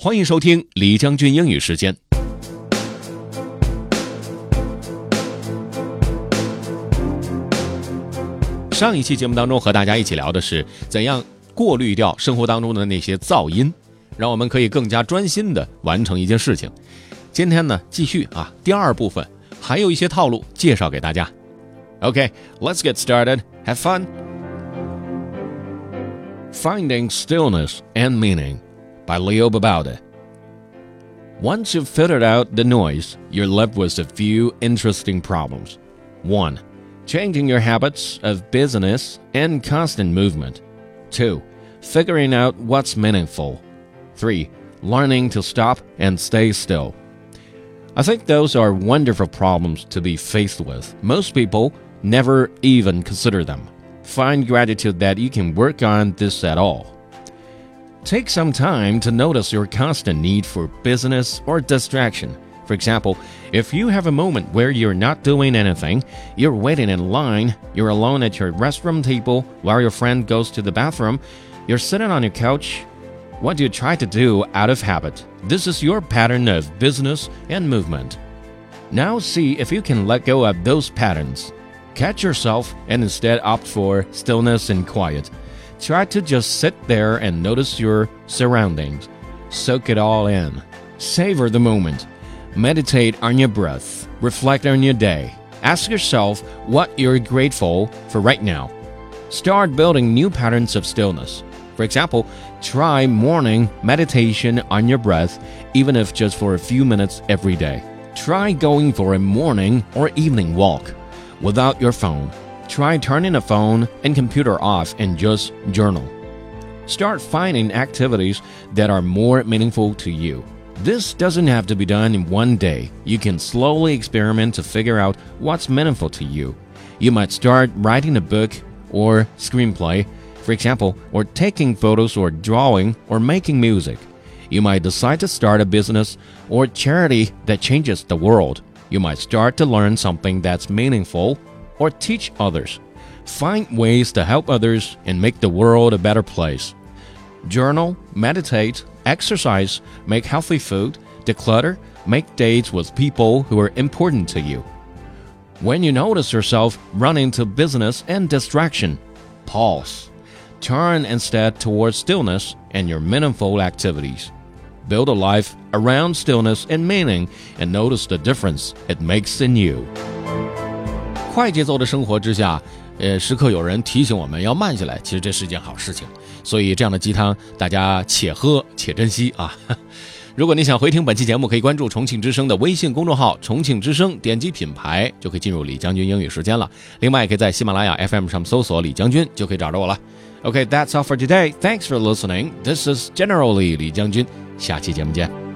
欢迎收听李将军英语时间。上一期节目当中和大家一起聊的是怎样过滤掉生活当中的那些噪音，让我们可以更加专心的完成一件事情。今天呢，继续啊，第二部分还有一些套路介绍给大家。OK，let's get started. Have fun. Finding Stillness and Meaning by Leo Babauta. Once you've filtered out the noise, you're left with a few interesting problems. 1. Changing your habits of business and constant movement. 2. Figuring out what's meaningful. 3. Learning to stop and stay still. I think those are wonderful problems to be faced with. Most people never even consider them. Find gratitude that you can work on this at all. Take some time to notice your constant need for business or distraction. For example, if you have a moment where you're not doing anything, you're waiting in line, you're alone at your restroom table while your friend goes to the bathroom, you're sitting on your couch, what do you try to do out of habit? This is your pattern of business and movement. Now see if you can let go of those patterns. Catch yourself and instead opt for stillness and quiet. Try to just sit there and notice your surroundings. Soak it all in. Savor the moment. Meditate on your breath. Reflect on your day. Ask yourself what you're grateful for right now. Start building new patterns of stillness. For example, try morning meditation on your breath, even if just for a few minutes every day. Try going for a morning or evening walk without your phone. Try turning the phone and computer off and just journal. Start finding activities that are more meaningful to you. This doesn't have to be done in one day. You can slowly experiment to figure out what's meaningful to you. You might start writing a book or screenplay, for example, or taking photos or drawing or making music. You might decide to start a business or charity that changes the world. You might start to learn something that's meaningful or teach others. Find ways to help others and make the world a better place. Journal, meditate, exercise, make healthy food, declutter, make dates with people who are important to you. When you notice yourself running to business and distraction, pause. Turn instead towards stillness and your meaningful activities. Build a life around stillness and meaning and notice the difference it makes in you. 快节奏的生活之下，呃，时刻有人提醒我们要慢下来，其实这是一件好事情。所以这样的鸡汤，大家且喝且珍惜啊！如果你想回听本期节目，可以关注重庆之声的微信公众号“重庆之声”，点击品牌就可以进入李将军英语时间了。另外，也可以在喜马拉雅 FM 上搜索“李将军”，就可以找着我了。OK，that's all for today. Thanks for listening. This is generally 李将军。下期节目见。